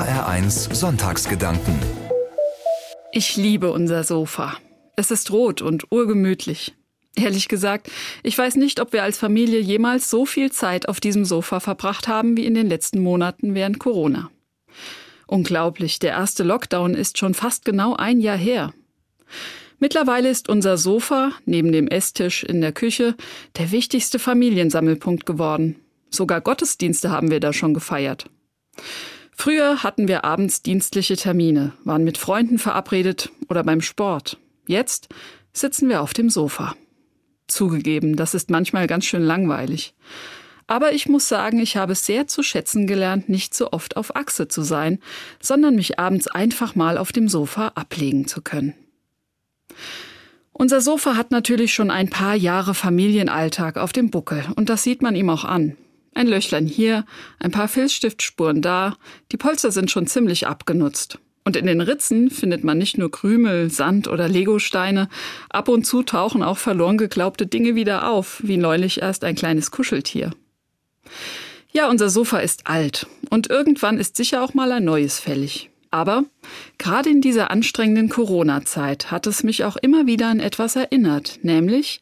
HR1 Sonntagsgedanken. Ich liebe unser Sofa. Es ist rot und urgemütlich. Ehrlich gesagt, ich weiß nicht, ob wir als Familie jemals so viel Zeit auf diesem Sofa verbracht haben wie in den letzten Monaten während Corona. Unglaublich, der erste Lockdown ist schon fast genau ein Jahr her. Mittlerweile ist unser Sofa neben dem Esstisch in der Küche der wichtigste Familiensammelpunkt geworden. Sogar Gottesdienste haben wir da schon gefeiert. Früher hatten wir abends dienstliche Termine, waren mit Freunden verabredet oder beim Sport. Jetzt sitzen wir auf dem Sofa. Zugegeben, das ist manchmal ganz schön langweilig. Aber ich muss sagen, ich habe sehr zu schätzen gelernt, nicht so oft auf Achse zu sein, sondern mich abends einfach mal auf dem Sofa ablegen zu können. Unser Sofa hat natürlich schon ein paar Jahre Familienalltag auf dem Buckel und das sieht man ihm auch an. Ein Löchlein hier, ein paar Filzstiftspuren da, die Polster sind schon ziemlich abgenutzt. Und in den Ritzen findet man nicht nur Krümel, Sand oder Legosteine, ab und zu tauchen auch verloren geglaubte Dinge wieder auf, wie neulich erst ein kleines Kuscheltier. Ja, unser Sofa ist alt und irgendwann ist sicher auch mal ein neues fällig. Aber gerade in dieser anstrengenden Corona-Zeit hat es mich auch immer wieder an etwas erinnert, nämlich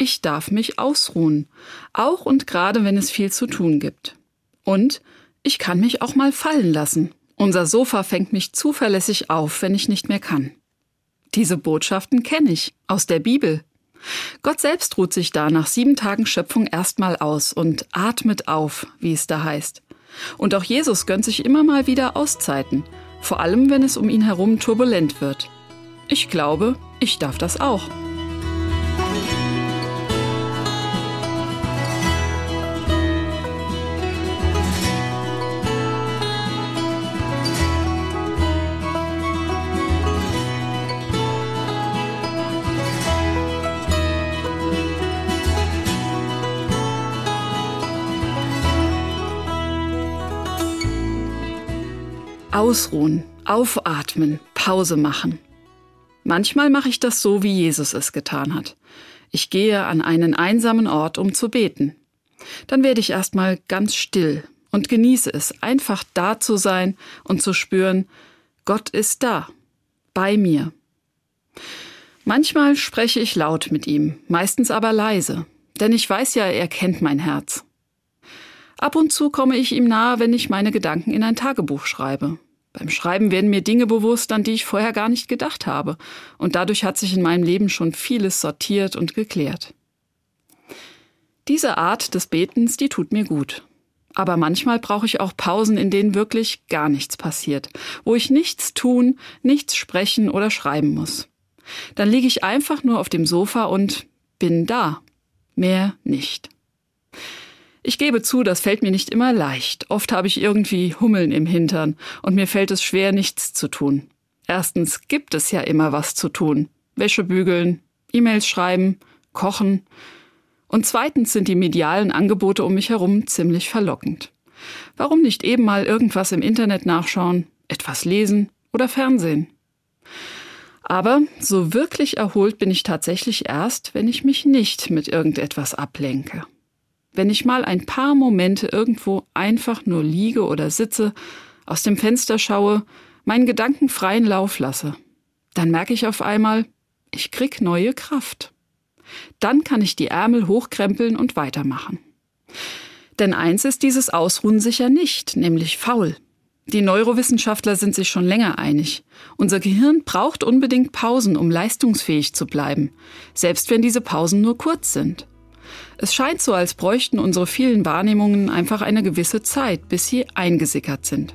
ich darf mich ausruhen, auch und gerade wenn es viel zu tun gibt. Und ich kann mich auch mal fallen lassen. Unser Sofa fängt mich zuverlässig auf, wenn ich nicht mehr kann. Diese Botschaften kenne ich aus der Bibel. Gott selbst ruht sich da nach sieben Tagen Schöpfung erstmal aus und atmet auf, wie es da heißt. Und auch Jesus gönnt sich immer mal wieder Auszeiten, vor allem wenn es um ihn herum turbulent wird. Ich glaube, ich darf das auch. Ausruhen, aufatmen, Pause machen. Manchmal mache ich das so, wie Jesus es getan hat. Ich gehe an einen einsamen Ort, um zu beten. Dann werde ich erstmal ganz still und genieße es, einfach da zu sein und zu spüren, Gott ist da, bei mir. Manchmal spreche ich laut mit ihm, meistens aber leise, denn ich weiß ja, er kennt mein Herz. Ab und zu komme ich ihm nahe, wenn ich meine Gedanken in ein Tagebuch schreibe. Beim Schreiben werden mir Dinge bewusst, an die ich vorher gar nicht gedacht habe, und dadurch hat sich in meinem Leben schon vieles sortiert und geklärt. Diese Art des Betens, die tut mir gut. Aber manchmal brauche ich auch Pausen, in denen wirklich gar nichts passiert, wo ich nichts tun, nichts sprechen oder schreiben muss. Dann liege ich einfach nur auf dem Sofa und bin da. Mehr nicht. Ich gebe zu, das fällt mir nicht immer leicht. Oft habe ich irgendwie Hummeln im Hintern und mir fällt es schwer, nichts zu tun. Erstens gibt es ja immer was zu tun. Wäsche bügeln, E-Mails schreiben, kochen. Und zweitens sind die medialen Angebote um mich herum ziemlich verlockend. Warum nicht eben mal irgendwas im Internet nachschauen, etwas lesen oder Fernsehen? Aber so wirklich erholt bin ich tatsächlich erst, wenn ich mich nicht mit irgendetwas ablenke wenn ich mal ein paar Momente irgendwo einfach nur liege oder sitze, aus dem Fenster schaue, meinen Gedanken freien Lauf lasse, dann merke ich auf einmal, ich krieg neue Kraft. Dann kann ich die Ärmel hochkrempeln und weitermachen. Denn eins ist dieses Ausruhen sicher nicht, nämlich faul. Die Neurowissenschaftler sind sich schon länger einig. Unser Gehirn braucht unbedingt Pausen, um leistungsfähig zu bleiben, selbst wenn diese Pausen nur kurz sind. Es scheint so, als bräuchten unsere vielen Wahrnehmungen einfach eine gewisse Zeit, bis sie eingesickert sind.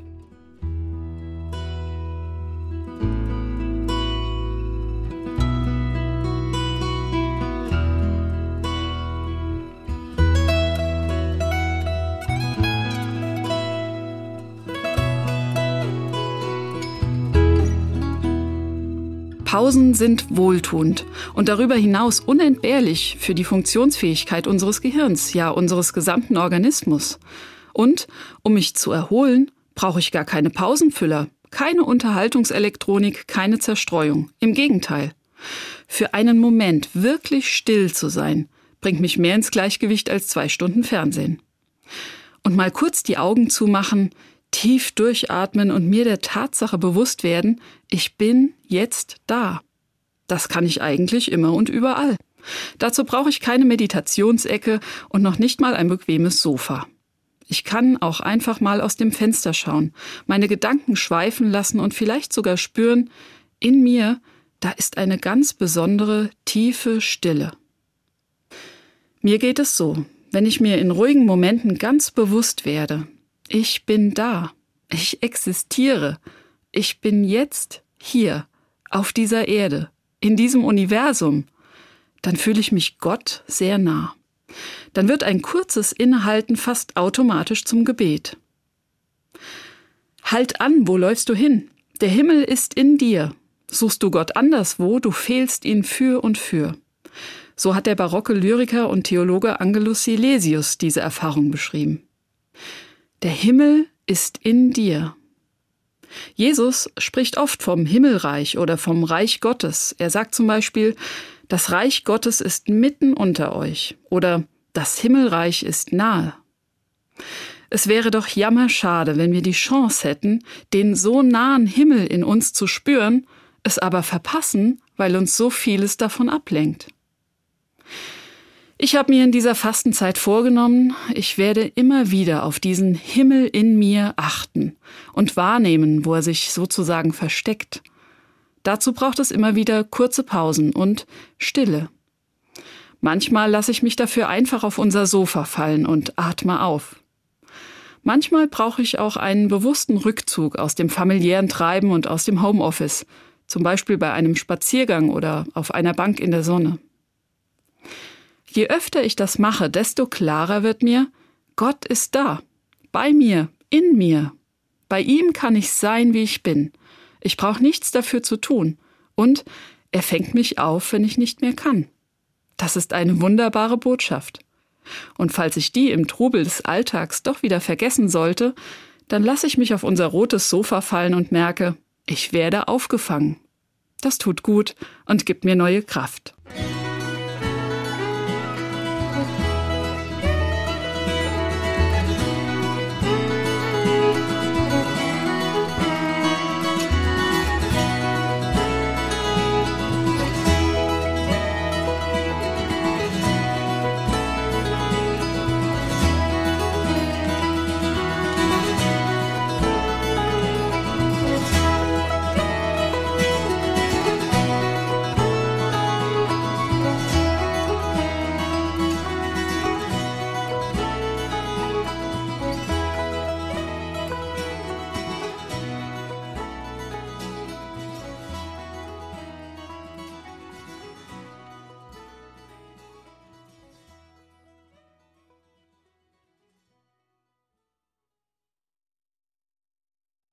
Pausen sind wohltuend und darüber hinaus unentbehrlich für die Funktionsfähigkeit unseres Gehirns, ja unseres gesamten Organismus. Und um mich zu erholen, brauche ich gar keine Pausenfüller, keine Unterhaltungselektronik, keine Zerstreuung. Im Gegenteil. Für einen Moment wirklich still zu sein, bringt mich mehr ins Gleichgewicht als zwei Stunden Fernsehen. Und mal kurz die Augen zumachen, tief durchatmen und mir der Tatsache bewusst werden, ich bin jetzt da. Das kann ich eigentlich immer und überall. Dazu brauche ich keine Meditationsecke und noch nicht mal ein bequemes Sofa. Ich kann auch einfach mal aus dem Fenster schauen, meine Gedanken schweifen lassen und vielleicht sogar spüren, in mir, da ist eine ganz besondere, tiefe Stille. Mir geht es so, wenn ich mir in ruhigen Momenten ganz bewusst werde, ich bin da, ich existiere, ich bin jetzt hier, auf dieser Erde, in diesem Universum, dann fühle ich mich Gott sehr nah. Dann wird ein kurzes Innehalten fast automatisch zum Gebet. Halt an, wo läufst du hin? Der Himmel ist in dir. Suchst du Gott anderswo, du fehlst ihn für und für. So hat der barocke Lyriker und Theologe Angelus Silesius diese Erfahrung beschrieben. Der Himmel ist in dir. Jesus spricht oft vom Himmelreich oder vom Reich Gottes. Er sagt zum Beispiel, das Reich Gottes ist mitten unter euch oder das Himmelreich ist nahe. Es wäre doch jammerschade, wenn wir die Chance hätten, den so nahen Himmel in uns zu spüren, es aber verpassen, weil uns so vieles davon ablenkt. Ich habe mir in dieser Fastenzeit vorgenommen, ich werde immer wieder auf diesen Himmel in mir achten und wahrnehmen, wo er sich sozusagen versteckt. Dazu braucht es immer wieder kurze Pausen und Stille. Manchmal lasse ich mich dafür einfach auf unser Sofa fallen und atme auf. Manchmal brauche ich auch einen bewussten Rückzug aus dem familiären Treiben und aus dem Homeoffice, zum Beispiel bei einem Spaziergang oder auf einer Bank in der Sonne. Je öfter ich das mache, desto klarer wird mir, Gott ist da, bei mir, in mir. Bei ihm kann ich sein, wie ich bin. Ich brauche nichts dafür zu tun. Und er fängt mich auf, wenn ich nicht mehr kann. Das ist eine wunderbare Botschaft. Und falls ich die im Trubel des Alltags doch wieder vergessen sollte, dann lasse ich mich auf unser rotes Sofa fallen und merke, ich werde aufgefangen. Das tut gut und gibt mir neue Kraft.